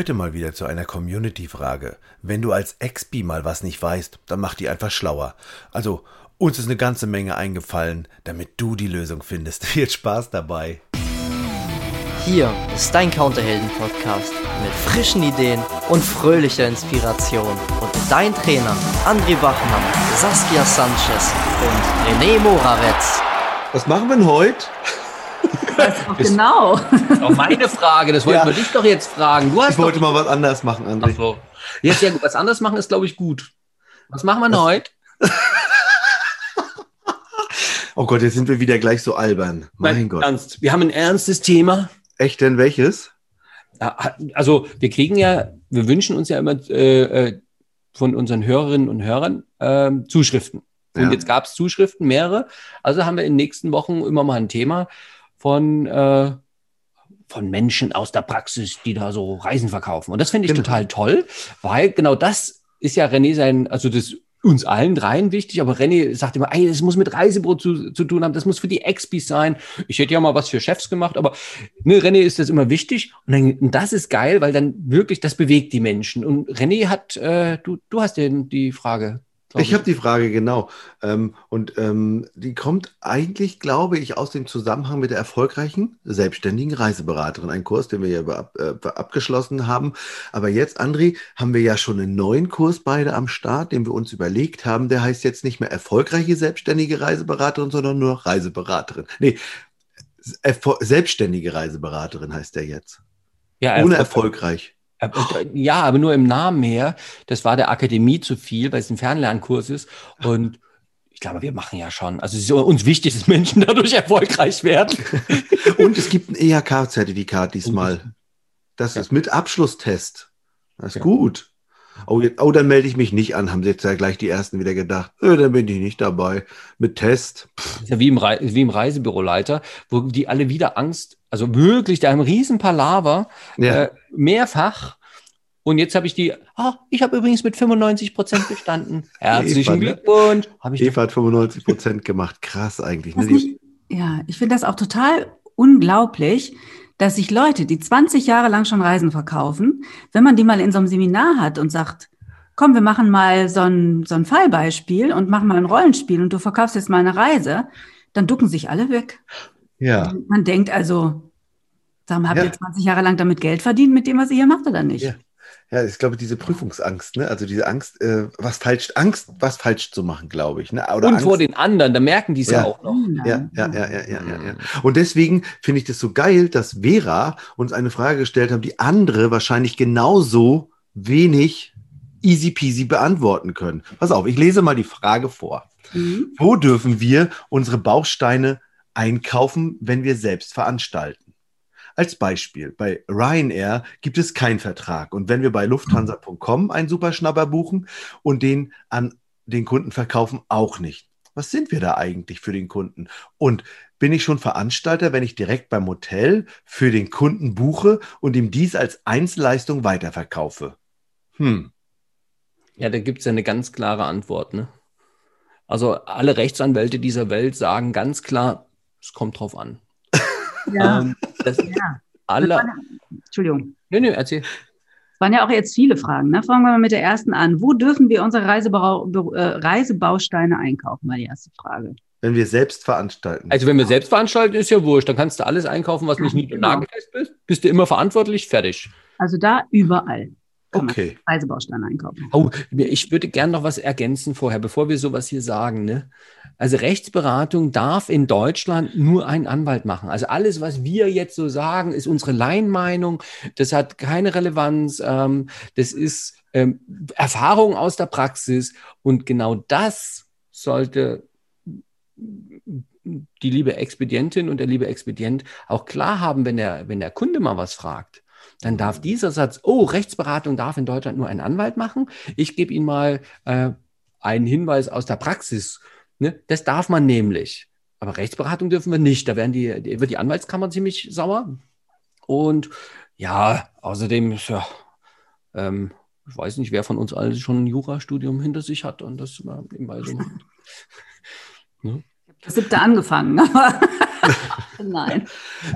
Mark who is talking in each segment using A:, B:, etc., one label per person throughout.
A: Heute mal wieder zu einer Community-Frage. Wenn du als Expi mal was nicht weißt, dann mach die einfach schlauer. Also, uns ist eine ganze Menge eingefallen, damit du die Lösung findest. Viel Spaß dabei.
B: Hier ist dein Counterhelden-Podcast mit frischen Ideen und fröhlicher Inspiration. Und dein Trainer André Bachmann, Saskia Sanchez und René Moravetz.
A: Was machen wir denn heute?
C: Genau.
D: Auch meine Frage, das wollten ja. wir dich doch jetzt fragen.
A: ich wollte mal was anderes machen, André. Ach so.
D: Jetzt ja, was anderes machen ist, glaube ich, gut. Was machen wir denn heute?
A: oh Gott, jetzt sind wir wieder gleich so albern. Mein, mein Gott.
D: Ernst. Wir haben ein ernstes Thema.
A: Echt denn welches?
D: Also wir kriegen ja, wir wünschen uns ja immer äh, äh von unseren Hörerinnen und Hörern äh, Zuschriften. Und ja. jetzt gab es Zuschriften, mehrere. Also haben wir in den nächsten Wochen immer mal ein Thema von, äh, von Menschen aus der Praxis, die da so Reisen verkaufen. Und das finde ich genau. total toll, weil genau das ist ja René sein, also das uns allen dreien wichtig, aber René sagt immer, ey, das muss mit Reisebrot zu, zu tun haben, das muss für die Expis sein. Ich hätte ja mal was für Chefs gemacht, aber ne, René ist das immer wichtig und, dann, und das ist geil, weil dann wirklich, das bewegt die Menschen. Und René hat, äh, du, du hast den, die Frage
A: ich habe die Frage genau. Ähm, und ähm, die kommt eigentlich, glaube ich, aus dem Zusammenhang mit der erfolgreichen selbstständigen Reiseberaterin. Ein Kurs, den wir ja ab, äh, abgeschlossen haben. Aber jetzt, André, haben wir ja schon einen neuen Kurs beide am Start, den wir uns überlegt haben. Der heißt jetzt nicht mehr erfolgreiche selbstständige Reiseberaterin, sondern nur Reiseberaterin. Nee, selbstständige Reiseberaterin heißt der jetzt. Ja, Ohne erfolgreich.
D: Äh, ja, aber nur im Namen her. Das war der Akademie zu viel, weil es ein Fernlernkurs ist. Und ich glaube, wir machen ja schon. Also es ist uns wichtig, dass Menschen dadurch erfolgreich werden.
A: Und es gibt ein EHK-Zertifikat diesmal. Das ist mit Abschlusstest. Das ist ja. gut. Oh, jetzt, oh, dann melde ich mich nicht an, haben sie jetzt ja gleich die ersten wieder gedacht. Äh, dann bin ich nicht dabei. Mit Test.
D: Ja wie im, Re wie im Reisebüroleiter, wo die alle wieder Angst, also wirklich, da haben riesen Palaver, ja. äh, mehrfach. Und jetzt habe ich die, ah, ich habe übrigens mit 95 Prozent bestanden. Herzlichen Eva, ne? Glückwunsch.
A: Hab ich Eva hat 95 Prozent gemacht. Krass eigentlich. Ne?
C: Nicht, ja, ich finde das auch total unglaublich, dass sich Leute, die 20 Jahre lang schon Reisen verkaufen, wenn man die mal in so einem Seminar hat und sagt, komm, wir machen mal so ein, so ein Fallbeispiel und machen mal ein Rollenspiel und du verkaufst jetzt mal eine Reise, dann ducken sich alle weg. Ja. Man denkt also, sag mal, habt ja. ihr 20 Jahre lang damit Geld verdient mit dem, was ihr hier macht oder nicht?
A: Ja. Ja, ich glaube, diese Prüfungsangst, ne? Also diese Angst, äh, was falsch, Angst, was falsch zu machen, glaube ich. Ne?
D: Oder und Angst. vor den anderen, da merken die es ja. ja. auch noch.
A: Ja, ja, ja, ja, ja, ja, ja. Und deswegen finde ich das so geil, dass Vera uns eine Frage gestellt hat, die andere wahrscheinlich genauso wenig easy peasy beantworten können. Pass auf, ich lese mal die Frage vor. Mhm. Wo dürfen wir unsere Bausteine einkaufen, wenn wir selbst veranstalten? Als Beispiel, bei Ryanair gibt es keinen Vertrag. Und wenn wir bei lufthansa.com einen Superschnapper buchen und den an den Kunden verkaufen, auch nicht. Was sind wir da eigentlich für den Kunden? Und bin ich schon Veranstalter, wenn ich direkt beim Hotel für den Kunden buche und ihm dies als Einzelleistung weiterverkaufe?
D: Hm. Ja, da gibt es ja eine ganz klare Antwort. Ne? Also alle Rechtsanwälte dieser Welt sagen ganz klar, es kommt drauf an. Ja. Ähm, das ja. Alle. Ja,
C: Entschuldigung. Nee, nee, erzähl. Es waren ja auch jetzt viele Fragen. Ne? Fangen wir mal mit der ersten an. Wo dürfen wir unsere Reisebau äh, Reisebausteine einkaufen? War die erste Frage.
A: Wenn wir selbst veranstalten.
D: Also wenn wir selbst veranstalten, ist ja wurscht. Dann kannst du alles einkaufen, was nicht und genau. nagelfest bist. Bist du immer verantwortlich, fertig.
C: Also da überall.
A: Okay.
C: Reisebausteine einkaufen.
D: Oh, ich würde gerne noch was ergänzen vorher, bevor wir sowas hier sagen. Ne? Also Rechtsberatung darf in Deutschland nur ein Anwalt machen. Also alles, was wir jetzt so sagen, ist unsere Laienmeinung. Das hat keine Relevanz. Ähm, das ist ähm, Erfahrung aus der Praxis. Und genau das sollte die liebe Expedientin und der liebe Expedient auch klar haben, wenn der, wenn der Kunde mal was fragt dann darf dieser Satz, oh, Rechtsberatung darf in Deutschland nur ein Anwalt machen. Ich gebe Ihnen mal äh, einen Hinweis aus der Praxis. Ne? Das darf man nämlich. Aber Rechtsberatung dürfen wir nicht. Da werden die, die, wird die Anwaltskammer ziemlich sauer. Und ja, außerdem, ja, ähm, ich weiß nicht, wer von uns alle schon ein Jurastudium hinter sich hat und das mal nebenbei so
C: ne? Das siebte angefangen. Nein.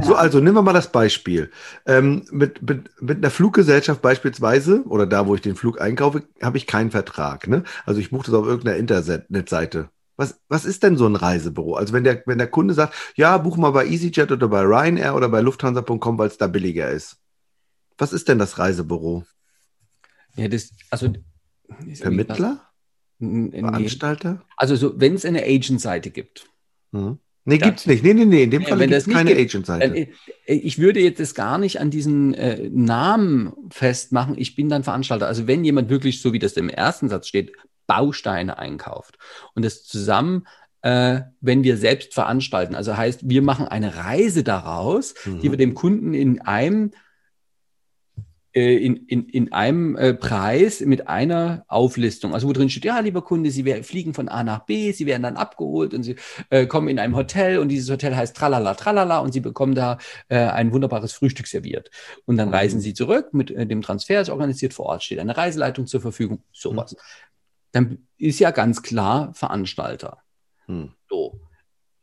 A: So, also nehmen wir mal das Beispiel. Ähm, mit, mit, mit einer Fluggesellschaft beispielsweise, oder da, wo ich den Flug einkaufe, habe ich keinen Vertrag. Ne? Also ich buche das auf irgendeiner Internetseite. Was, was ist denn so ein Reisebüro? Also wenn der, wenn der Kunde sagt, ja, buch mal bei EasyJet oder bei Ryanair oder bei Lufthansa.com, weil es da billiger ist. Was ist denn das Reisebüro?
D: Ja, das, also.
A: Vermittler?
D: Nee.
A: Veranstalter?
D: Also so, wenn es eine Agent-Seite gibt.
A: Hm. Nee, ja. gibt's nicht. Nee, nee, nee. In dem
D: Ja,
A: Fall
D: wenn
A: gibt es keine Agent-Seite.
D: Äh, Ich würde jetzt das gar nicht an diesen äh, Namen festmachen. Ich bin dann Veranstalter. Also wenn jemand wirklich, so wie das im ersten Satz steht, Bausteine einkauft und das zusammen, äh, wenn wir selbst veranstalten, also heißt, wir machen eine Reise daraus, die
A: Mhm.
D: wir dem Kunden in einem in, in, in einem äh, Preis mit einer Auflistung, also wo drin steht, ja, lieber Kunde, Sie wer- fliegen von A nach B, Sie werden dann abgeholt und Sie äh, kommen in einem Hotel und dieses Hotel heißt Tralala, Tralala und Sie bekommen da äh, ein wunderbares Frühstück serviert. Und dann
A: Mhm.
D: reisen Sie zurück mit äh, dem Transfer, ist organisiert vor Ort, steht eine Reiseleitung zur Verfügung, sowas. Dann ist ja ganz klar Veranstalter.
A: Hm.
D: So.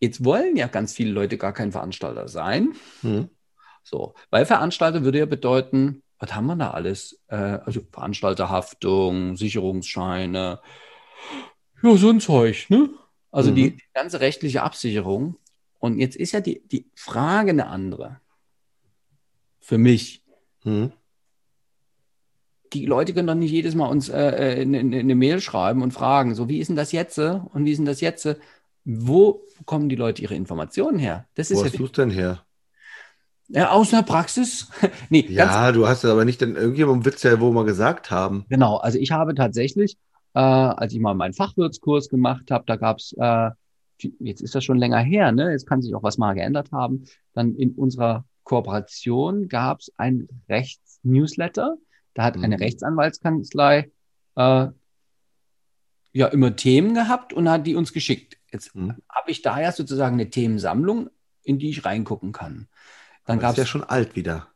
D: Jetzt wollen ja ganz viele Leute gar kein Veranstalter sein.
A: Hm.
D: So, weil Veranstalter würde ja bedeuten, was haben wir da alles? Äh, also Veranstalterhaftung, Sicherungsscheine, ja, so ein Zeug, ne? Also
A: Mhm.
D: die, die ganze rechtliche Absicherung. Und jetzt ist ja die, die Frage eine andere. Für mich.
A: Hm.
D: Die Leute können doch nicht jedes Mal uns äh, äh, eine, eine eine Mail schreiben und fragen, so wie ist denn das jetzt? äh, Und wie ist denn das jetzt? äh? Wo bekommen die Leute ihre Informationen her? Das ist
A: Wo
D: ja,
A: hast du es denn her?
D: Ja aus der Praxis. nee,
A: Ja, du hast es aber nicht, denn irgendjemand wird es ja wohl mal gesagt haben.
D: Genau, also ich habe tatsächlich, äh, als ich mal meinen Fachwirtskurs gemacht habe, da gab es, äh, jetzt ist das schon länger her, ne? Jetzt kann sich auch was mal geändert haben. Dann in unserer Kooperation gab es ein Rechtsnewsletter. Da hat eine
A: Mhm.
D: Rechtsanwaltskanzlei äh, ja immer Themen gehabt und hat die uns geschickt. Jetzt
A: Mhm.
D: habe ich da ja sozusagen eine Themensammlung, in die ich reingucken kann. Dann gab
A: ist ja
D: es
A: schon alt wieder.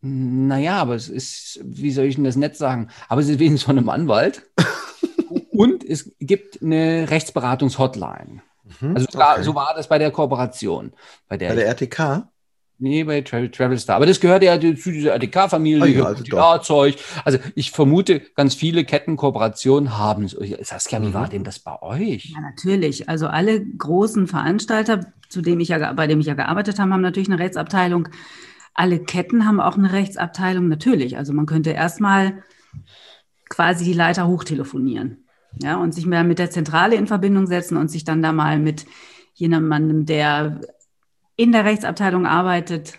D: naja, aber es ist, wie soll ich denn das nett sagen? Aber es ist wenigstens von einem Anwalt. Und es gibt eine Rechtsberatungshotline.
A: Mhm.
D: Also
A: Okay.
D: so war das bei der Kooperation. Bei der,
A: Bei der RTK?
D: Nee, bei Travel, Travelstar. Aber das gehört ja zu dieser RTK-Familie,
A: Ah ja,
D: gehört
A: also
D: QTA-Zeug. Also ich vermute, ganz viele Kettenkooperationen haben es. Saskia, wie
A: Mhm.
D: war denn das bei euch?
C: Ja, natürlich. Also alle großen Veranstalter, zu dem ich ja, bei dem ich ja gearbeitet habe, haben natürlich eine Rechtsabteilung. Alle Ketten haben auch eine Rechtsabteilung, natürlich. Also man könnte erstmal quasi die Leiter hochtelefonieren. Ja, und sich mehr mit der Zentrale in Verbindung setzen und sich dann da mal mit jemandem, der in der Rechtsabteilung arbeitet,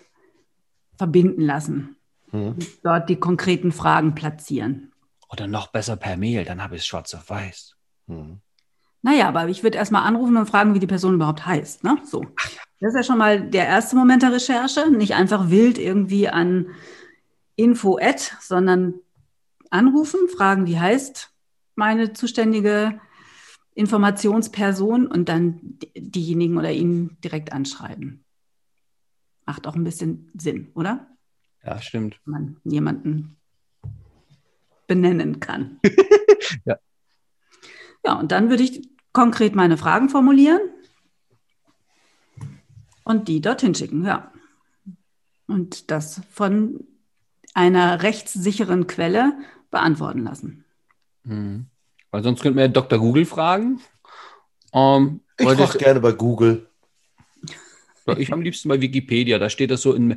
C: verbinden lassen.
A: Mhm.
C: Dort die konkreten Fragen platzieren.
D: Oder noch besser per Mail, dann habe ich es schwarz auf weiß.
A: Mhm.
C: Naja, aber ich würde erstmal anrufen und fragen, wie die Person überhaupt heißt. Ne? So. Das ist ja schon mal der erste Moment der Recherche. Nicht einfach wild irgendwie an Info-Ad, sondern anrufen, fragen, wie heißt meine zuständige Informationsperson und dann diejenigen oder ihn direkt anschreiben. Macht auch ein bisschen Sinn, oder?
D: Ja, stimmt.
C: Wenn man jemanden benennen kann.
D: Ja.
C: Ja, und dann würde ich konkret meine Fragen formulieren und die dorthin schicken, ja. Und das von einer rechtssicheren Quelle beantworten lassen.
D: Mhm. Weil sonst könnten wir ja Dr. Google fragen. Ähm,
A: Ich frage gerne bei Google.
D: Ich am liebsten bei Wikipedia, da steht das so in,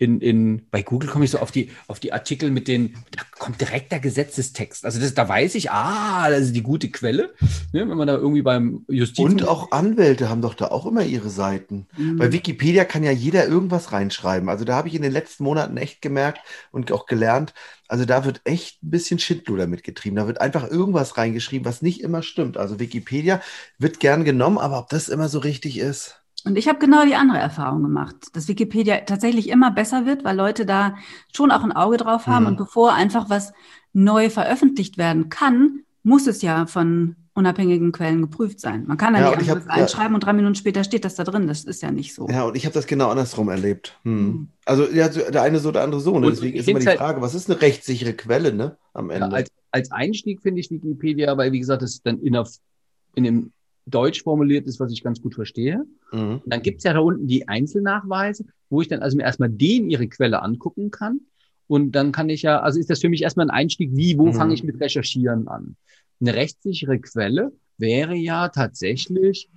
D: in, in bei Google komme ich so auf die, auf die Artikel mit den, da kommt direkt der Gesetzestext. Also das, da weiß ich, ah, das ist die gute Quelle, ne, wenn man da irgendwie beim Justiz.
A: Und auch Anwälte haben doch da auch immer ihre Seiten.
C: Mhm.
A: Bei Wikipedia kann ja jeder irgendwas reinschreiben. Also da habe ich in den letzten Monaten echt gemerkt und auch gelernt, also da wird echt ein bisschen Schindluder mitgetrieben. Da wird einfach irgendwas reingeschrieben, was nicht immer stimmt. Also Wikipedia wird gern genommen, aber ob das immer so richtig ist.
C: Und ich habe genau die andere Erfahrung gemacht, dass Wikipedia tatsächlich immer besser wird, weil Leute da schon auch ein Auge drauf haben.
A: Mhm.
C: Und bevor einfach was neu veröffentlicht werden kann, muss es ja von unabhängigen Quellen geprüft sein. Man kann da
A: Ja,
C: nicht einfach
A: hab-
C: was reinschreiben und drei Minuten später steht das da drin. Das ist ja nicht so.
A: Ja, und ich habe das genau andersrum erlebt. Hm.
C: Mhm.
A: Also ja, der eine so, der andere so. Ne?
D: Und
A: Deswegen ist immer die
D: halt-
A: Frage, was ist eine rechtssichere Quelle, ne? Am
D: ja,
A: Ende.
D: als, als Einstieg finde ich Wikipedia, weil wie gesagt, das ist dann in, der, in dem Deutsch formuliert ist, was ich ganz gut verstehe. Mhm. Dann gibt's ja da unten die Einzelnachweise, wo ich dann also mir erstmal den ihre Quelle angucken kann. Und dann kann ich ja, also ist das für mich erstmal ein Einstieg, wie, wo mhm. fange ich mit Recherchieren an? Eine rechtssichere Quelle wäre ja tatsächlich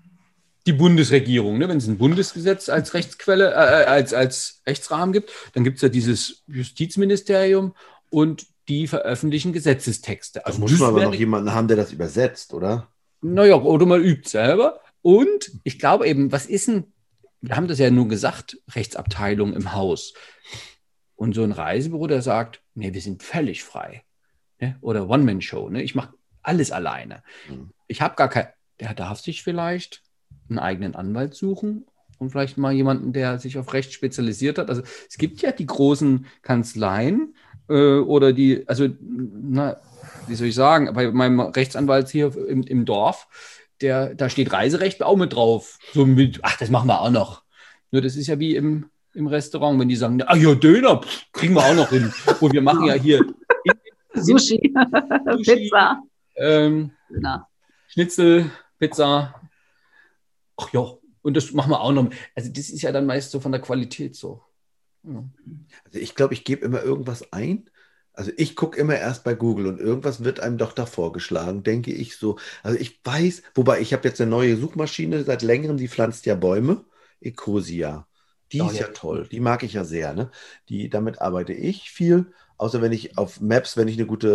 D: die Bundesregierung. Ne? Wenn es ein Bundesgesetz als Rechtsquelle, äh, als, als Rechtsrahmen gibt, dann gibt es ja dieses Justizministerium und die veröffentlichen Gesetzestexte.
A: Also da muss man aber noch jemanden haben, der das übersetzt, oder?
D: Naja, oder man übt selber. Und ich glaube eben, was ist denn, wir haben das ja nur gesagt, Rechtsabteilung im Haus. Und so ein Reisebüro, der sagt, nee, wir sind völlig frei. Ne? Oder One-Man-Show, ne? ich mache alles alleine. Mhm. Ich habe gar kein, der darf sich vielleicht einen eigenen Anwalt suchen und vielleicht mal jemanden, der sich auf Recht spezialisiert hat. Also es gibt ja die großen Kanzleien äh, oder die, also, na, wie soll ich sagen, bei meinem Rechtsanwalt hier im, im Dorf, der, da steht Reiserecht auch mit drauf. So mit, ach, das machen wir auch noch. Nur das ist ja wie im, im Restaurant, wenn die sagen, ah ja, Döner, pff, kriegen wir auch noch hin. Und wir machen ja hier
C: Sushi, Sushi Pizza.
D: Ähm, Schnitzel, Pizza, ach ja, und das machen wir auch noch. Also das ist ja dann meist so von der Qualität so.
A: Ja. Also ich glaube, ich gebe immer irgendwas ein. Also ich gucke immer erst bei Google und irgendwas wird einem doch davor geschlagen, denke ich so. Also ich weiß, wobei ich habe jetzt eine neue Suchmaschine seit längerem, die pflanzt ja Bäume, Ecosia. Die oh, ist ja, ja toll, die mag ich ja sehr. Ne? Die, damit arbeite ich viel, außer wenn ich auf Maps, wenn ich eine gute,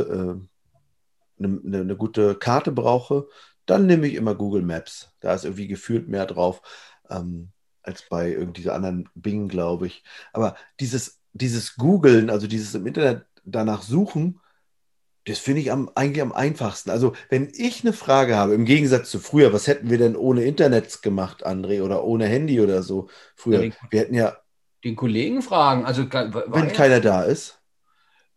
A: äh, eine, eine, eine gute Karte brauche, dann nehme ich immer Google Maps. Da ist irgendwie gefühlt mehr drauf ähm, als bei irgendwie anderen Bing, glaube ich. Aber dieses, dieses Googlen, also dieses im Internet danach suchen, das finde ich am, eigentlich am einfachsten. Also, wenn ich eine Frage habe, im Gegensatz zu früher, was hätten wir denn ohne Internet gemacht, André, oder ohne Handy oder so früher? Ja, wir hätten ja.
D: Den Kollegen fragen. Also,
A: wenn keiner da ist.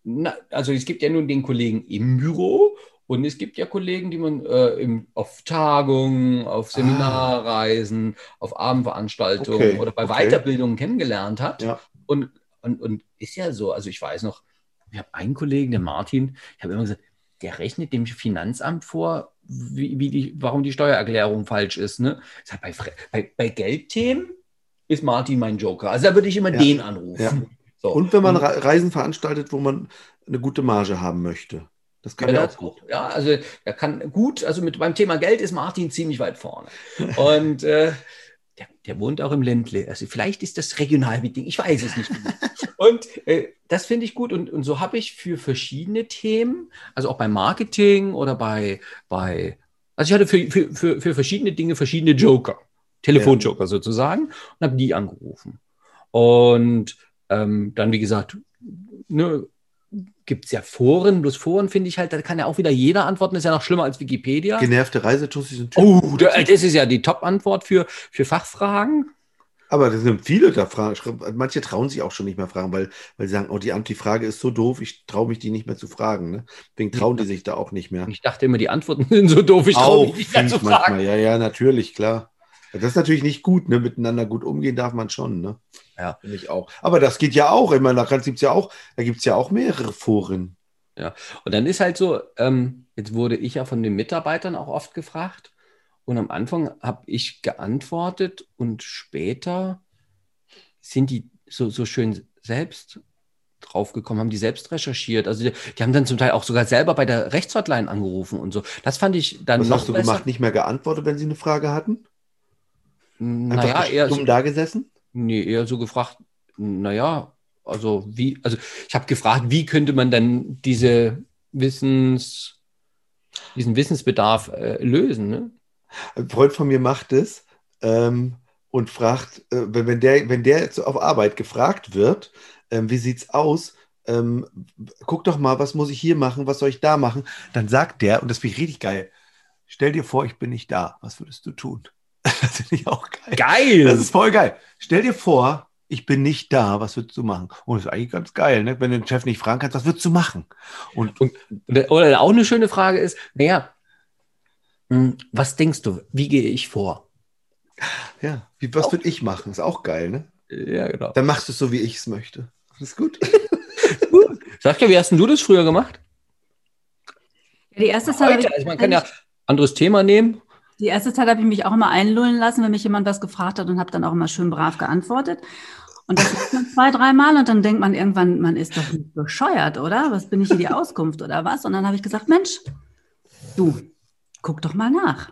D: Na, also, es gibt ja nun den Kollegen im Büro und es gibt ja Kollegen, die man äh, im, auf Tagungen, auf ah. Seminarreisen, ah. auf Abendveranstaltungen okay. oder bei okay. Weiterbildungen kennengelernt hat. Ja. Und, und, und ist ja so, also ich weiß noch, ich habe einen Kollegen, der Martin, ich habe immer gesagt, der rechnet dem Finanzamt vor, wie, wie die, warum die Steuererklärung falsch ist. Ne? Sag, bei, bei, bei Geldthemen ist Martin mein Joker. Also da würde ich immer ja. den anrufen. Ja.
A: So. Und wenn man Reisen veranstaltet, wo man eine gute Marge haben möchte. Das kann ja,
D: er auch gut. Ja, also er kann gut, also mit beim Thema Geld ist Martin ziemlich weit vorne. Und äh, der, der, wohnt auch im Ländle. Also vielleicht ist das Regionalmeeting, ich weiß es nicht. und äh, das finde ich gut. Und, und so habe ich für verschiedene Themen, also auch beim Marketing oder bei, bei also ich hatte für, für, für, für verschiedene Dinge verschiedene Joker, Telefonjoker ja. sozusagen, und habe die angerufen. Und ähm, dann, wie gesagt, ne, gibt es ja Foren, bloß Foren finde ich halt, da kann ja auch wieder jeder antworten, ist ja noch schlimmer als Wikipedia.
A: Genervte Reisetussis
D: sind Oh, das ist ja die Top-Antwort für, für Fachfragen.
A: Aber das sind viele da Fragen. Manche trauen sich auch schon nicht mehr fragen, weil, weil sie sagen, oh, die Antifrage ist so doof, ich traue mich die nicht mehr zu fragen. Ne? Deswegen trauen die sich da auch nicht mehr.
D: Ich dachte immer, die Antworten sind so doof, ich traue mich nicht mehr zu
A: fragen. Manchmal. Ja, ja, natürlich, klar. Das ist natürlich nicht gut, ne? Miteinander gut umgehen darf man schon, ne? Ja. Finde ich auch. Aber das geht ja auch. Ich meine, da gibt es ja auch, da gibt es ja auch mehrere Foren.
D: Ja. Und dann ist halt so, ähm, jetzt wurde ich ja von den Mitarbeitern auch oft gefragt. Und am Anfang habe ich geantwortet und später sind die so, so schön selbst draufgekommen, haben die selbst recherchiert. Also die, die, haben dann zum Teil auch sogar selber bei der Rechtshotline angerufen und so. Das fand ich dann
A: Was noch hast du besser. gemacht? Nicht mehr geantwortet, wenn sie eine Frage hatten?
D: Einfach naja, eher
A: dumm so, da gesessen?
D: Nee, eher so gefragt, naja, also wie, also ich habe gefragt, wie könnte man denn diese Wissens, diesen Wissensbedarf äh, lösen? Ne?
A: Ein Freund von mir macht es ähm, und fragt, äh, wenn, der, wenn der jetzt auf Arbeit gefragt wird, ähm, wie sieht's aus? Ähm, guck doch mal, was muss ich hier machen, was soll ich da machen? Dann sagt der, und das finde ich richtig geil, stell dir vor, ich bin nicht da, was würdest du tun?
D: Das finde ich auch geil. Geil!
A: Das ist voll geil. Stell dir vor, ich bin nicht da, was würdest du machen? Und das ist eigentlich ganz geil, ne? wenn du den Chef nicht fragen kannst, was würdest du machen?
D: Und, und oder auch eine schöne Frage ist, naja, hm, was denkst du, wie gehe ich vor?
A: Ja, wie, was würde ich machen? Ist auch geil, ne?
D: Ja, genau.
A: Dann machst du es so, wie ich es möchte. Das ist gut.
D: gut. Sag ja, wie hast denn du das früher gemacht?
C: Ja, die erste
D: Zeit. Also man kann ja anderes Thema nehmen
C: Die erste Zeit habe ich mich auch immer einlullen lassen, wenn mich jemand was gefragt hat und habe dann auch immer schön brav geantwortet. Und das macht man zwei, dreimal und dann denkt man irgendwann, man ist doch nicht bescheuert, oder? Was bin ich hier die Auskunft oder was? Und dann habe ich gesagt, Mensch, du, guck doch mal nach.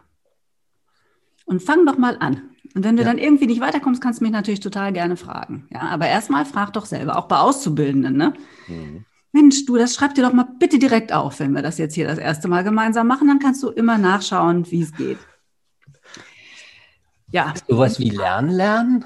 C: Und fang doch mal an. Und wenn du ja. dann irgendwie nicht weiterkommst, kannst du mich natürlich total gerne fragen. Ja, aber erstmal frag doch selber, auch bei Auszubildenden, ne? Mhm. Mensch, du, das schreib dir doch mal bitte direkt auf, wenn wir das jetzt hier das erste Mal gemeinsam machen, dann kannst du immer nachschauen, wie es geht.
D: Ja. Sowas wie Lernen lernen?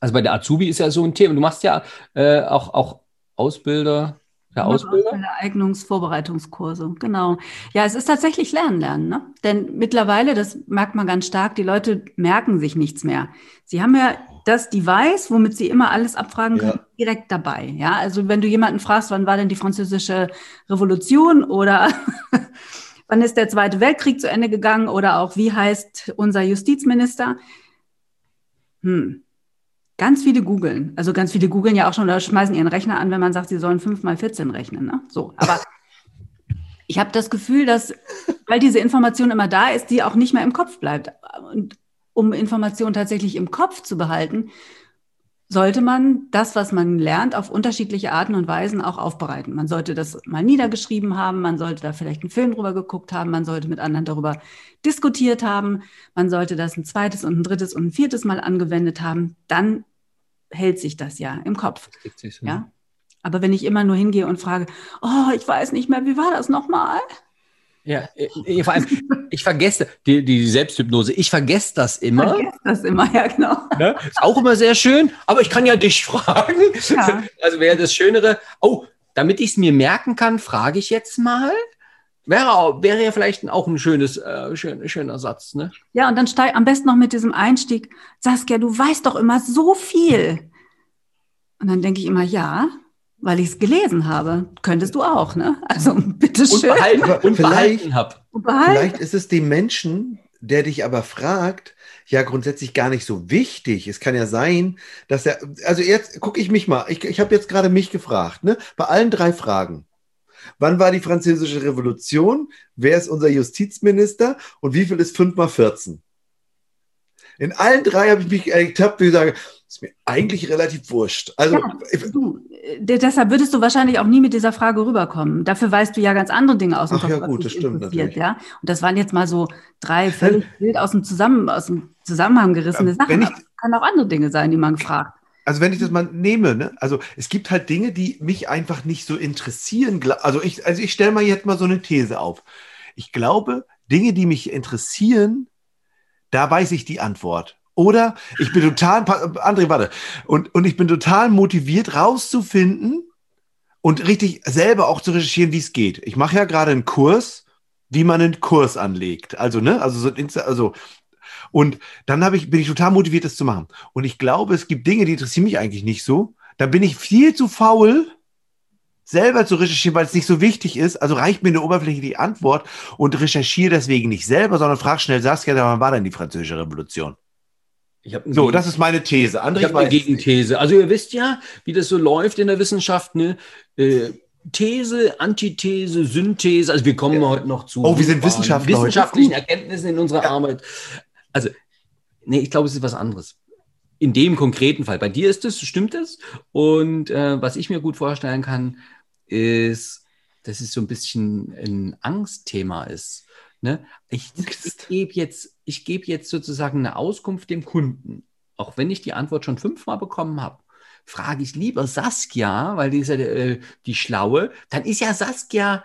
D: Also bei der Azubi ist ja so ein Thema. Du machst ja äh, auch, auch Ausbilder,
C: der Ausbilder? Eignungsvorbereitungskurse, genau. Ja, es ist tatsächlich Lernen, Lernen. Ne? Denn mittlerweile, das merkt man ganz stark, die Leute merken sich nichts mehr. Sie haben ja das Device, womit sie immer alles abfragen können, ja. direkt dabei. Ja, also wenn du jemanden fragst, wann war denn die französische Revolution oder wann ist der Zweite Weltkrieg zu Ende gegangen oder auch wie heißt unser Justizminister? Hm. Ganz viele googeln. Also ganz viele googeln ja auch schon oder schmeißen ihren Rechner an, wenn man sagt, sie sollen fünf mal 14 rechnen. Ne? So, aber ich habe das Gefühl, dass, weil diese Information immer da ist, die auch nicht mehr im Kopf bleibt. Und um Informationen tatsächlich im Kopf zu behalten, sollte man das, was man lernt, auf unterschiedliche Arten und Weisen auch aufbereiten. Man sollte das mal niedergeschrieben haben, man sollte da vielleicht einen Film drüber geguckt haben, man sollte mit anderen darüber diskutiert haben, man sollte das ein zweites und ein drittes und ein viertes Mal angewendet haben. Dann hält sich das ja im Kopf. Ja. Aber wenn ich immer nur hingehe und frage, oh, ich weiß nicht mehr, wie war das nochmal?
D: Ja, äh, äh, vor allem, ich vergesse die, die Selbsthypnose, ich vergesse das immer. Ich vergesse
C: das immer, ja, genau.
D: Ne? Ist auch immer sehr schön, aber ich kann ja dich fragen. Ja. Also wäre das Schönere, oh, damit ich es mir merken kann, frage ich jetzt mal. Wäre, wäre ja vielleicht auch ein schönes, äh, schön, schöner Satz, ne?
C: Ja, und dann steig am besten noch mit diesem Einstieg, Saskia, du weißt doch immer so viel. Und dann denke ich immer, ja, weil ich es gelesen habe. Könntest du auch, ne? Also bitteschön.
A: Und behalten, und vielleicht, hab. vielleicht ist es dem Menschen, der dich aber fragt, ja grundsätzlich gar nicht so wichtig. Es kann ja sein, dass er, also jetzt gucke ich mich mal, ich, ich habe jetzt gerade mich gefragt, ne? Bei allen drei Fragen. Wann war die französische Revolution? Wer ist unser Justizminister? Und wie viel ist 5 mal 14? In allen drei habe ich mich ertappt, wie ich sage, ist mir eigentlich relativ wurscht. Also, ja,
C: du, deshalb würdest du wahrscheinlich auch nie mit dieser Frage rüberkommen. Dafür weißt du ja ganz andere Dinge aus dem
A: Ach, Kopf, ja, gut, das stimmt natürlich.
C: Ja? Und das waren jetzt mal so drei völlig wild aus dem, Zusammen, aus dem Zusammenhang gerissene Sachen. Ich, kann auch andere Dinge sein, die man gefragt.
A: Also wenn ich das mal nehme, ne? also es gibt halt Dinge, die mich einfach nicht so interessieren. Also ich, also ich stelle mal jetzt mal so eine These auf. Ich glaube, Dinge, die mich interessieren, da weiß ich die Antwort. Oder ich bin total, André, warte, und, und ich bin total motiviert rauszufinden und richtig selber auch zu recherchieren, wie es geht. Ich mache ja gerade einen Kurs, wie man einen Kurs anlegt. Also, ne, also, so, also, und dann ich, bin ich total motiviert, das zu machen. Und ich glaube, es gibt Dinge, die interessieren mich eigentlich nicht so. Da bin ich viel zu faul, selber zu recherchieren, weil es nicht so wichtig ist. Also reicht mir eine oberflächliche Antwort und recherchiere deswegen nicht selber, sondern frag schnell Saskia, wann war denn die französische Revolution? So, das ist meine These.
D: André ich habe eine Gegenthese. Also ihr wisst ja, wie das so läuft in der Wissenschaft. Ne? Äh, These, Antithese, Synthese. Also wir kommen ja. heute noch zu
A: oh, wir sind Wissenschaftler
D: wissenschaftlichen Erkenntnissen in unserer ja. Arbeit. Also, nee, ich glaube, es ist was anderes. In dem konkreten Fall. Bei dir ist es, stimmt es. Und äh, was ich mir gut vorstellen kann, ist, dass es so ein bisschen ein Angstthema ist. Ne? Ich, ich gebe jetzt, ich gebe jetzt sozusagen eine Auskunft dem Kunden, auch wenn ich die Antwort schon fünfmal bekommen habe. Frage ich lieber Saskia, weil die ist ja äh, die Schlaue, dann ist ja Saskia,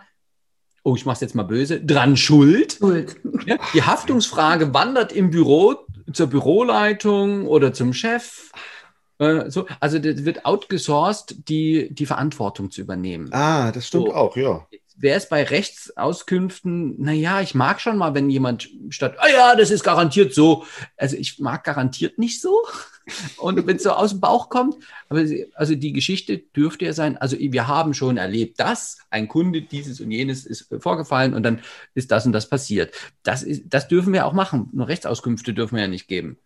D: oh, ich mache es jetzt mal böse, dran schuld. schuld. Ja, die Haftungsfrage wandert im Büro zur Büroleitung oder zum Chef. Äh, so, also das wird outgesourced, die, die Verantwortung zu übernehmen.
A: Ah, das stimmt so. auch, ja
D: wäre es bei Rechtsauskünften, naja, ich mag schon mal, wenn jemand statt, ah ja, das ist garantiert so. Also ich mag garantiert nicht so. Und wenn es so aus dem Bauch kommt, aber also die Geschichte dürfte ja sein, also wir haben schon erlebt, dass ein Kunde dieses und jenes ist vorgefallen und dann ist das und das passiert. Das, ist, das dürfen wir auch machen. Nur Rechtsauskünfte dürfen wir ja nicht geben.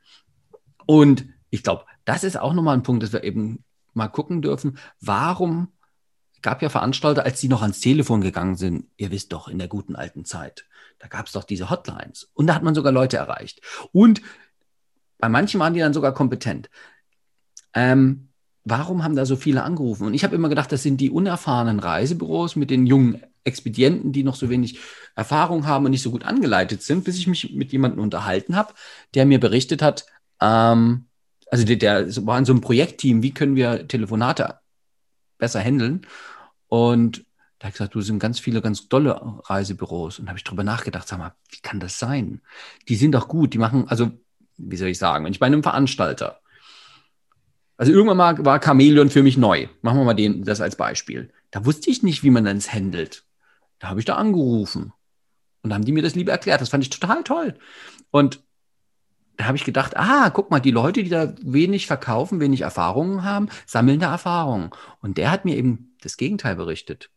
D: Und ich glaube, das ist auch nochmal ein Punkt, dass wir eben mal gucken dürfen, warum gab ja Veranstalter, als die noch ans Telefon gegangen sind, ihr wisst doch, in der guten alten Zeit, da gab es doch diese Hotlines. Und da hat man sogar Leute erreicht. Und bei manchen waren die dann sogar kompetent. Ähm, warum haben da so viele angerufen? Und ich habe immer gedacht, das sind die unerfahrenen Reisebüros mit den jungen Expedienten, die noch so wenig Erfahrung haben und nicht so gut angeleitet sind, bis ich mich mit jemandem unterhalten habe, der mir berichtet hat, ähm, also der, der war in so einem Projektteam, wie können wir Telefonate besser handeln? Und da habe ich gesagt, du sind ganz viele ganz tolle Reisebüros. Und habe ich drüber nachgedacht, sag mal, wie kann das sein? Die sind doch gut, die machen, also, wie soll ich sagen, wenn ich bei einem Veranstalter, also irgendwann mal war Chameleon für mich neu. Machen wir mal den, das als Beispiel. Da wusste ich nicht, wie man das handelt. Da habe ich da angerufen. Und da haben die mir das lieber erklärt. Das fand ich total toll. Und da habe ich gedacht, ah, guck mal, die Leute, die da wenig verkaufen, wenig Erfahrungen haben, sammeln da Erfahrungen. Und der hat mir eben das Gegenteil berichtet.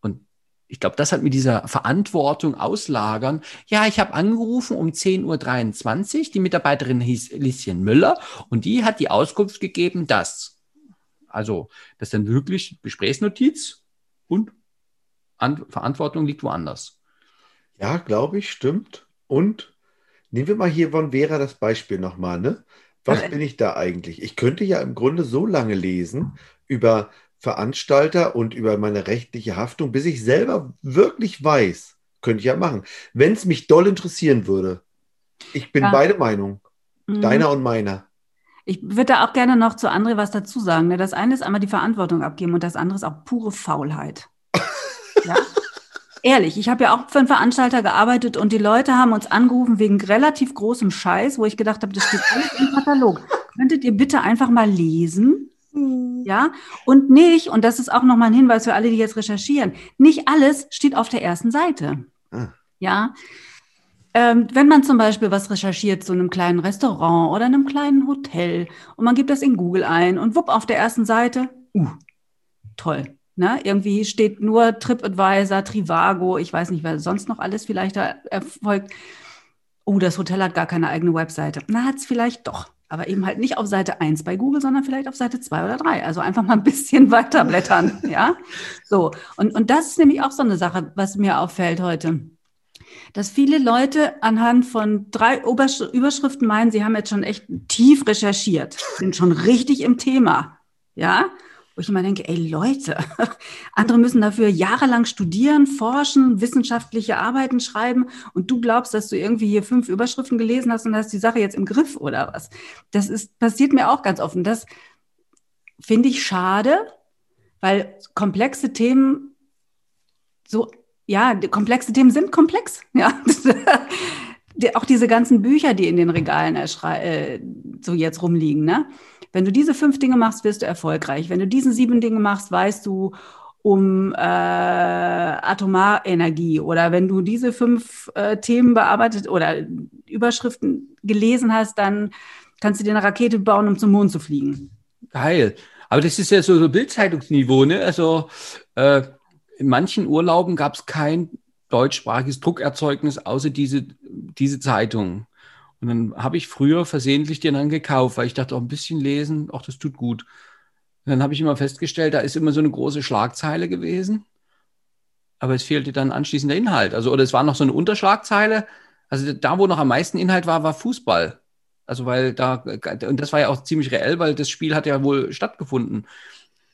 D: Und ich glaube, das hat mit dieser Verantwortung auslagern. Ja, ich habe angerufen um 10.23 Uhr. Die Mitarbeiterin hieß Lieschen Müller und die hat die Auskunft gegeben, dass. Also, das dann wirklich Gesprächsnotiz und An Verantwortung liegt woanders.
A: Ja, glaube ich, stimmt. Und Nehmen wir mal hier von Vera das Beispiel nochmal, ne? Was bin ich da eigentlich? Ich könnte ja im Grunde so lange lesen über Veranstalter und über meine rechtliche Haftung, bis ich selber wirklich weiß, könnte ich ja machen. Wenn es mich doll interessieren würde. Ich bin ja. beide Meinung, mhm. deiner und meiner.
C: Ich würde da auch gerne noch zu André was dazu sagen. Ne? Das eine ist einmal die Verantwortung abgeben und das andere ist auch pure Faulheit. ja? Ehrlich, ich habe ja auch für einen Veranstalter gearbeitet und die Leute haben uns angerufen wegen relativ großem Scheiß, wo ich gedacht habe, das steht alles im Katalog. Könntet ihr bitte einfach mal lesen? Hm. Ja, und nicht, und das ist auch nochmal ein Hinweis für alle, die jetzt recherchieren, nicht alles steht auf der ersten Seite. Ah. Ja, ähm, wenn man zum Beispiel was recherchiert zu einem kleinen Restaurant oder einem kleinen Hotel und man gibt das in Google ein und wupp auf der ersten Seite, uh, toll, Ne? Irgendwie steht nur TripAdvisor, Trivago, ich weiß nicht, wer sonst noch alles vielleicht da erfolgt. Oh, das Hotel hat gar keine eigene Webseite. Na, hat es vielleicht doch. Aber eben halt nicht auf Seite 1 bei Google, sondern vielleicht auf Seite 2 oder 3. Also einfach mal ein bisschen weiter blättern. ja. So. Und, und das ist nämlich auch so eine Sache, was mir auffällt heute. Dass viele Leute anhand von drei Überschriften meinen, sie haben jetzt schon echt tief recherchiert, sind schon richtig im Thema. Ja wo ich immer denke, ey Leute, andere müssen dafür jahrelang studieren, forschen, wissenschaftliche Arbeiten schreiben und du glaubst, dass du irgendwie hier fünf Überschriften gelesen hast und hast die Sache jetzt im Griff oder was? Das ist, passiert mir auch ganz offen. Das finde ich schade, weil komplexe Themen so, ja, komplexe Themen sind komplex, ja. auch diese ganzen Bücher, die in den Regalen äh, so jetzt rumliegen, ne? Wenn du diese fünf Dinge machst, wirst du erfolgreich. Wenn du diese sieben Dinge machst, weißt du um äh, Atomarenergie. Oder wenn du diese fünf äh, Themen bearbeitet oder Überschriften gelesen hast, dann kannst du dir eine Rakete bauen, um zum Mond zu fliegen.
D: Geil. Aber das ist ja so, so Bildzeitungsniveau, ne? Also äh, in manchen Urlauben gab es kein deutschsprachiges Druckerzeugnis außer diese, diese Zeitung. Und dann habe ich früher versehentlich den dann gekauft, weil ich dachte, auch ein bisschen lesen, auch das tut gut. Und dann habe ich immer festgestellt, da ist immer so eine große Schlagzeile gewesen, aber es fehlte dann anschließend der Inhalt. Also, oder es war noch so eine Unterschlagzeile. Also da, wo noch am meisten Inhalt war, war Fußball. Also, weil da, und das war ja auch ziemlich reell, weil das Spiel hat ja wohl stattgefunden.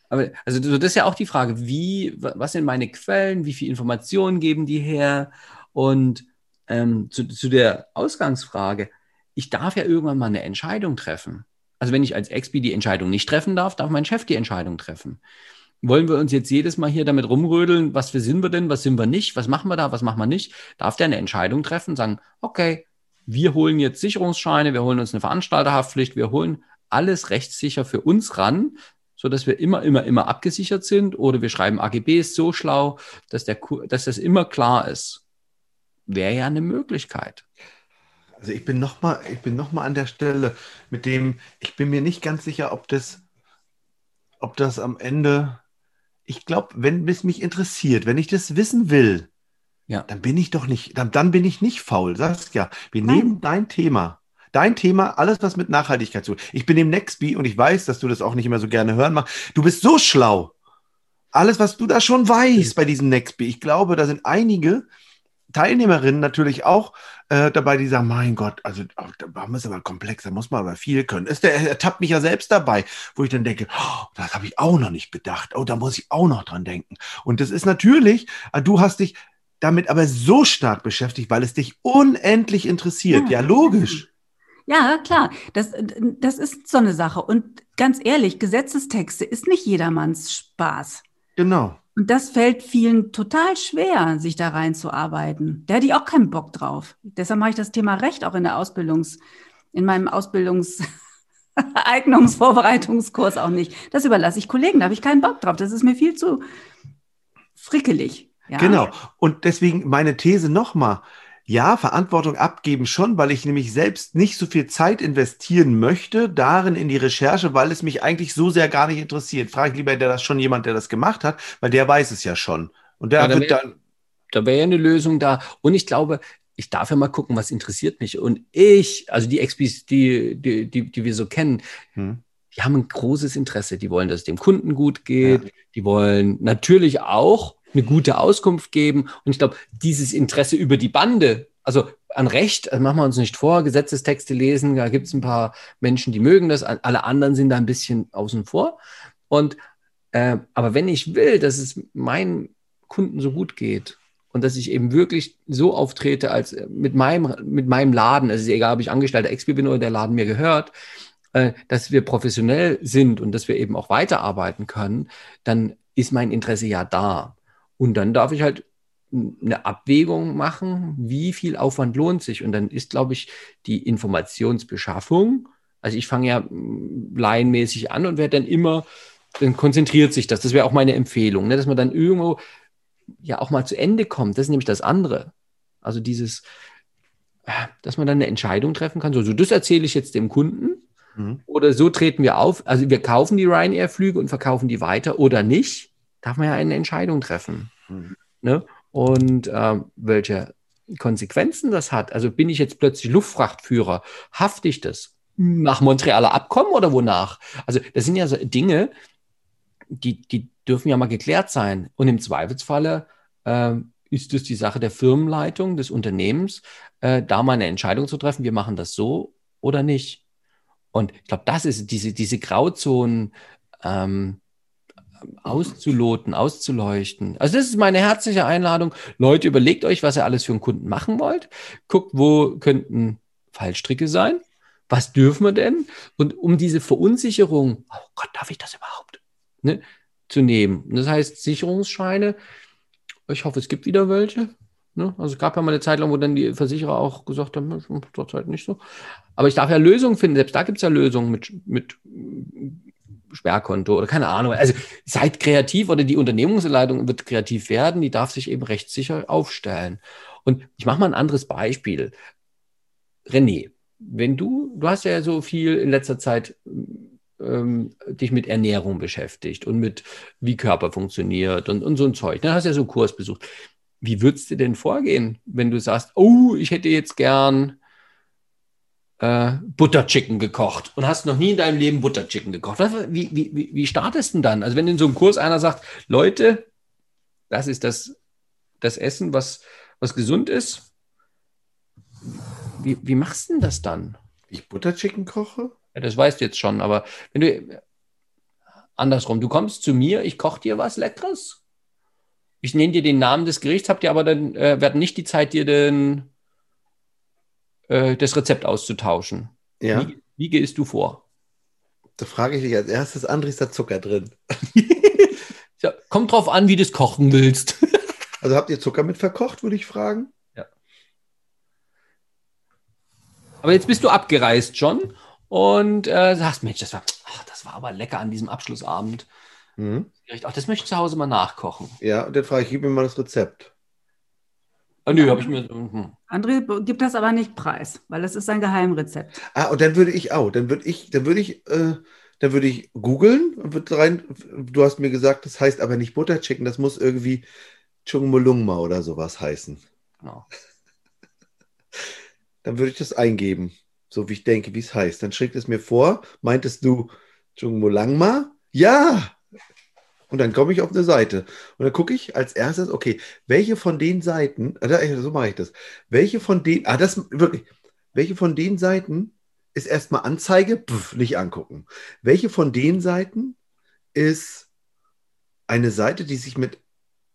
D: Aber, also, das ist ja auch die Frage, wie, was sind meine Quellen, wie viel Informationen geben die her? Und ähm, zu, zu der Ausgangsfrage, ich darf ja irgendwann mal eine Entscheidung treffen. Also wenn ich als Expi die Entscheidung nicht treffen darf, darf mein Chef die Entscheidung treffen. Wollen wir uns jetzt jedes Mal hier damit rumrödeln, was für sind wir denn, was sind wir nicht, was machen wir da, was machen wir nicht? Darf der eine Entscheidung treffen, sagen, okay, wir holen jetzt Sicherungsscheine, wir holen uns eine Veranstalterhaftpflicht, wir holen alles rechtssicher für uns ran, so dass wir immer, immer, immer abgesichert sind oder wir schreiben AGBs so schlau, dass, der, dass das immer klar ist. Wäre ja eine Möglichkeit.
A: Also ich bin nochmal, ich bin noch mal an der Stelle mit dem, ich bin mir nicht ganz sicher, ob das, ob das am Ende, ich glaube, wenn es mich interessiert, wenn ich das wissen will, ja. dann bin ich doch nicht, dann, dann bin ich nicht faul. Sagst ja, wir Nein. nehmen dein Thema. Dein Thema, alles was mit Nachhaltigkeit zu. Ich bin im Nextby und ich weiß, dass du das auch nicht immer so gerne hören machst. Du bist so schlau. alles, was du da schon weißt bei diesem Nextby. Ich glaube, da sind einige Teilnehmerinnen natürlich auch äh, dabei, die sagen, mein Gott, also ach, da muss aber komplex, da muss man aber viel können. Ist der ertappt mich ja selbst dabei, wo ich dann denke, oh, das habe ich auch noch nicht bedacht. Oh, da muss ich auch noch dran denken. Und das ist natürlich, äh, du hast dich damit aber so stark beschäftigt, weil es dich unendlich interessiert. Ja, ja logisch.
C: Ja, klar. Das, das ist so eine Sache. Und ganz ehrlich, Gesetzestexte ist nicht jedermanns Spaß.
A: Genau.
C: Und das fällt vielen total schwer, sich da reinzuarbeiten. Da hätte ich auch keinen Bock drauf. Deshalb mache ich das Thema Recht auch in der Ausbildungs, in meinem Ausbildungseignungsvorbereitungskurs auch nicht. Das überlasse ich Kollegen, da habe ich keinen Bock drauf. Das ist mir viel zu frickelig.
A: Ja? Genau. Und deswegen meine These nochmal. Ja, Verantwortung abgeben schon, weil ich nämlich selbst nicht so viel Zeit investieren möchte darin in die Recherche, weil es mich eigentlich so sehr gar nicht interessiert. Frage ich lieber, der das schon jemand, der das gemacht hat, weil der weiß es ja schon. Und der ja,
D: wird dann. Da wäre ja eine Lösung da. Und ich glaube, ich darf ja mal gucken, was interessiert mich. Und ich, also die XPs, die, die, die, die wir so kennen, hm. die haben ein großes Interesse. Die wollen, dass es dem Kunden gut geht. Ja. Die wollen natürlich auch eine gute Auskunft geben. Und ich glaube, dieses Interesse über die Bande, also an Recht, also machen wir uns nicht vor, Gesetzestexte lesen, da gibt es ein paar Menschen, die mögen das, alle anderen sind da ein bisschen außen vor. Und äh, aber wenn ich will, dass es meinen Kunden so gut geht und dass ich eben wirklich so auftrete als äh, mit meinem mit meinem Laden, also ist egal, ob ich Angestellter Expi bin oder der Laden mir gehört, äh, dass wir professionell sind und dass wir eben auch weiterarbeiten können, dann ist mein Interesse ja da. Und dann darf ich halt eine Abwägung machen, wie viel Aufwand lohnt sich. Und dann ist, glaube ich, die Informationsbeschaffung, also ich fange ja laienmäßig an und werde dann immer, dann konzentriert sich das. Das wäre auch meine Empfehlung, ne? dass man dann irgendwo ja auch mal zu Ende kommt. Das ist nämlich das andere. Also dieses, dass man dann eine Entscheidung treffen kann. So, so das erzähle ich jetzt dem Kunden. Mhm. Oder so treten wir auf. Also wir kaufen die Ryanair-Flüge und verkaufen die weiter oder nicht darf man ja eine Entscheidung treffen. Mhm. Ne? Und äh, welche Konsequenzen das hat. Also bin ich jetzt plötzlich Luftfrachtführer, hafte ich das nach Montrealer Abkommen oder wonach? Also das sind ja so Dinge, die, die dürfen ja mal geklärt sein. Und im Zweifelsfalle äh, ist es die Sache der Firmenleitung, des Unternehmens, äh, da mal eine Entscheidung zu treffen, wir machen das so oder nicht. Und ich glaube, das ist diese, diese Grauzonen, ähm, auszuloten, auszuleuchten. Also das ist meine herzliche Einladung. Leute, überlegt euch, was ihr alles für einen Kunden machen wollt. Guckt, wo könnten Fallstricke sein. Was dürfen wir denn? Und um diese Verunsicherung, oh Gott, darf ich das überhaupt? Ne, zu nehmen. Das heißt, Sicherungsscheine, ich hoffe, es gibt wieder welche. Ne? Also es gab ja mal eine Zeit lang, wo dann die Versicherer auch gesagt haben, zurzeit nicht so. Aber ich darf ja Lösungen finden. Selbst da gibt es ja Lösungen mit, mit Sperrkonto oder keine Ahnung. Also seid kreativ oder die Unternehmensleitung wird kreativ werden, die darf sich eben rechtssicher aufstellen. Und ich mache mal ein anderes Beispiel. René, wenn du, du hast ja so viel in letzter Zeit ähm, dich mit Ernährung beschäftigt und mit wie Körper funktioniert und, und so ein Zeug. Dann hast du ja so einen Kurs besucht. Wie würdest du denn vorgehen, wenn du sagst, oh, ich hätte jetzt gern äh, Butterchicken gekocht und hast noch nie in deinem Leben Butterchicken gekocht. Wie, wie, wie, startest du denn dann? Also wenn in so einem Kurs einer sagt, Leute, das ist das, das Essen, was, was gesund ist, wie, wie machst du denn das dann?
A: Wie ich Butterchicken koche?
D: Ja, das weißt du jetzt schon, aber wenn du andersrum, du kommst zu mir, ich koche dir was Leckeres. Ich nenne dir den Namen des Gerichts, habt ihr aber dann, äh, werden nicht die Zeit, dir den äh, das Rezept auszutauschen. Ja. Wie, wie gehst du vor?
A: Da frage ich dich als erstes, André, ist da Zucker drin?
D: ja, kommt drauf an, wie du es kochen willst.
A: also habt ihr Zucker mit verkocht, würde ich fragen? Ja.
D: Aber jetzt bist du abgereist schon und äh, sagst, Mensch, das war, ach, das war aber lecker an diesem Abschlussabend. Mhm. Ach, das möchte ich zu Hause mal nachkochen.
A: Ja, und dann frage ich, gib mir mal das Rezept.
C: Ah, nö, habe ich mir. Hm. André gibt das aber nicht preis, weil das ist sein Geheimrezept.
A: Ah, und dann würde ich auch, dann würde ich, dann würde ich, äh, dann würde ich googeln und würde rein. Du hast mir gesagt, das heißt aber nicht Butterchicken, das muss irgendwie Chungmulungma oder sowas heißen. Genau. Dann würde ich das eingeben, so wie ich denke, wie es heißt. Dann schlägt es mir vor. Meintest du Chungmulangma? Ja! Und dann komme ich auf eine Seite. Und dann gucke ich als erstes, okay, welche von den Seiten, äh, so mache ich das, welche von den, ah, das wirklich, welche von den Seiten ist erstmal Anzeige, pf, nicht angucken. Welche von den Seiten ist eine Seite, die sich mit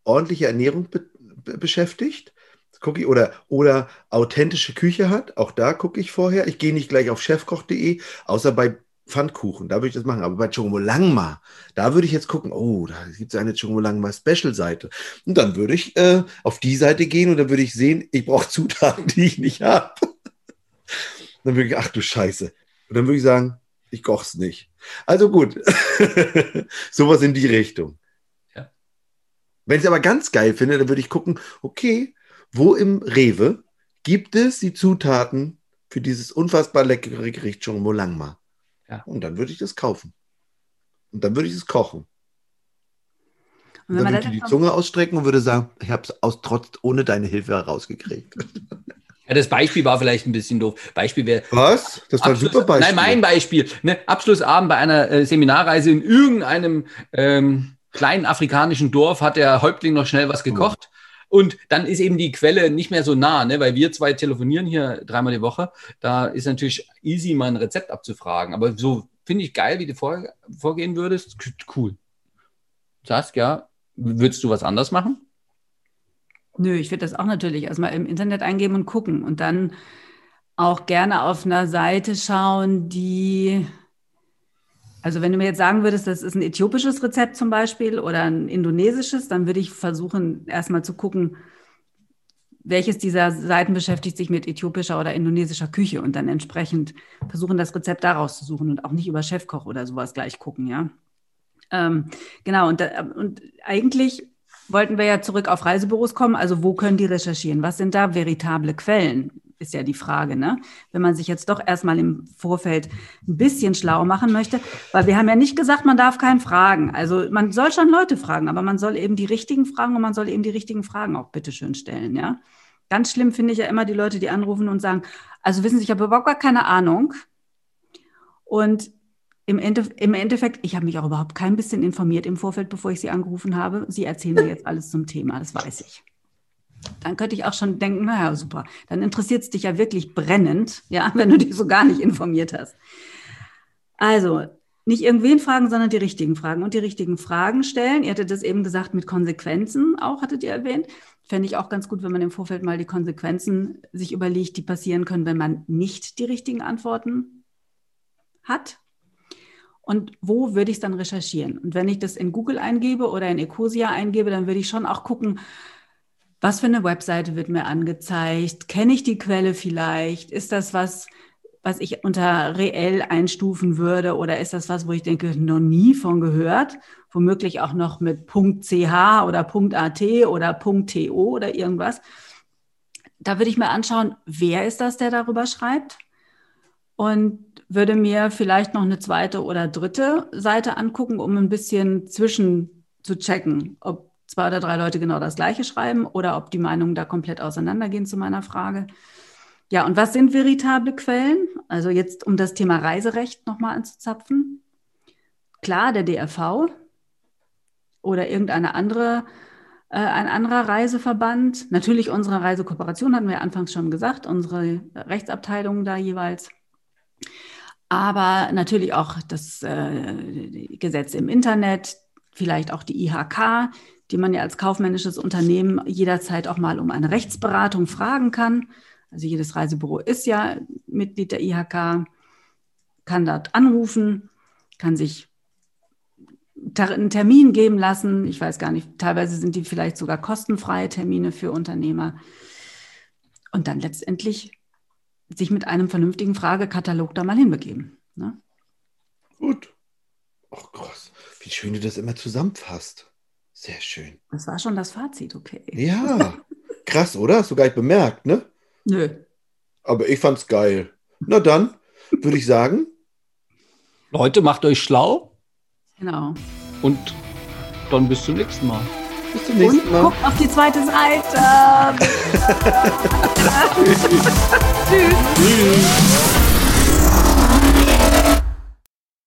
A: ordentlicher Ernährung be beschäftigt? Gucke ich, oder, oder authentische Küche hat, auch da gucke ich vorher. Ich gehe nicht gleich auf chefkoch.de, außer bei Pfannkuchen, da würde ich das machen. Aber bei Chongolangma, da würde ich jetzt gucken, oh, da gibt es eine Chongolangma Special-Seite. Und dann würde ich äh, auf die Seite gehen und dann würde ich sehen, ich brauche Zutaten, die ich nicht habe. dann würde ich, ach du Scheiße. Und dann würde ich sagen, ich koch's nicht. Also gut, sowas in die Richtung. Ja. Wenn ich es aber ganz geil finde, dann würde ich gucken, okay, wo im Rewe gibt es die Zutaten für dieses unfassbar leckere Gericht Chongolangma? Ja. Und dann würde ich das kaufen. Und dann würde ich es kochen. Und, dann würde ich die Zunge ausstrecken und würde sagen, ich habe es aus trotz ohne deine Hilfe herausgekriegt.
D: Ja, das Beispiel war vielleicht ein bisschen doof. Beispiel wäre.
A: Was? Das war Abschluss, ein super Beispiel.
D: Nein, mein Beispiel. Ne? Abschlussabend bei einer äh, Seminarreise in irgendeinem ähm, kleinen afrikanischen Dorf hat der Häuptling noch schnell was gekocht. Und dann ist eben die Quelle nicht mehr so nah, ne? weil wir zwei telefonieren hier dreimal die Woche. Da ist natürlich easy, mal ein Rezept abzufragen. Aber so finde ich geil, wie du vor, vorgehen würdest. Cool. Saskia, würdest du was anders machen?
C: Nö, ich würde das auch natürlich erstmal im Internet eingeben und gucken und dann auch gerne auf einer Seite schauen, die also wenn du mir jetzt sagen würdest, das ist ein äthiopisches Rezept zum Beispiel oder ein indonesisches, dann würde ich versuchen, erstmal zu gucken, welches dieser Seiten beschäftigt sich mit äthiopischer oder indonesischer Küche und dann entsprechend versuchen, das Rezept daraus zu suchen und auch nicht über Chefkoch oder sowas gleich gucken, ja. Ähm, genau, und, da, und eigentlich wollten wir ja zurück auf Reisebüros kommen. Also wo können die recherchieren? Was sind da veritable Quellen? Ist ja die Frage, ne? Wenn man sich jetzt doch erstmal im Vorfeld ein bisschen schlau machen möchte, weil wir haben ja nicht gesagt, man darf keinen fragen. Also man soll schon Leute fragen, aber man soll eben die richtigen fragen und man soll eben die richtigen Fragen auch bitteschön stellen, ja? Ganz schlimm finde ich ja immer die Leute, die anrufen und sagen, also wissen Sie, ich habe überhaupt gar keine Ahnung. Und im, Ende, im Endeffekt, ich habe mich auch überhaupt kein bisschen informiert im Vorfeld, bevor ich Sie angerufen habe. Sie erzählen mir jetzt alles zum Thema, das weiß ich dann könnte ich auch schon denken, naja, super, dann interessiert es dich ja wirklich brennend, ja, wenn du dich so gar nicht informiert hast. Also, nicht irgendwen fragen, sondern die richtigen Fragen und die richtigen Fragen stellen. Ihr hattet das eben gesagt mit Konsequenzen auch, hattet ihr erwähnt. Fände ich auch ganz gut, wenn man im Vorfeld mal die Konsequenzen sich überlegt, die passieren können, wenn man nicht die richtigen Antworten hat. Und wo würde ich es dann recherchieren? Und wenn ich das in Google eingebe oder in Ecosia eingebe, dann würde ich schon auch gucken, was für eine Webseite wird mir angezeigt? Kenne ich die Quelle vielleicht? Ist das was, was ich unter reell einstufen würde? Oder ist das was, wo ich denke, noch nie von gehört? Womöglich auch noch mit .ch oder .at oder .to oder irgendwas. Da würde ich mir anschauen, wer ist das, der darüber schreibt? Und würde mir vielleicht noch eine zweite oder dritte Seite angucken, um ein bisschen zwischen zu checken, ob zwei oder drei Leute genau das Gleiche schreiben oder ob die Meinungen da komplett auseinandergehen zu meiner Frage. Ja, und was sind veritable Quellen? Also jetzt, um das Thema Reiserecht nochmal anzuzapfen. Klar, der DRV oder irgendeine andere, äh, ein anderer Reiseverband. Natürlich unsere Reisekooperation hatten wir anfangs schon gesagt, unsere Rechtsabteilung da jeweils. Aber natürlich auch das äh, Gesetz im Internet, vielleicht auch die IHK, die man ja als kaufmännisches Unternehmen jederzeit auch mal um eine Rechtsberatung fragen kann. Also jedes Reisebüro ist ja Mitglied der IHK, kann dort anrufen, kann sich einen Termin geben lassen. Ich weiß gar nicht, teilweise sind die vielleicht sogar kostenfreie Termine für Unternehmer. Und dann letztendlich sich mit einem vernünftigen Fragekatalog da mal hinbegeben. Ne?
A: Gut. Ach krass, wie schön du das immer zusammenfasst. Sehr schön.
C: Das war schon das Fazit, okay.
A: Ja, krass, oder? Hast du gar nicht bemerkt, ne?
C: Nö.
A: Aber ich fand's geil. Na dann, würde ich sagen.
D: Leute, macht euch schlau.
C: Genau.
D: Und dann bis zum nächsten Mal.
A: Bis zum nächsten
C: Und
A: Mal.
C: Guckt auf die zweite Seite. Tschüss. Tschüss.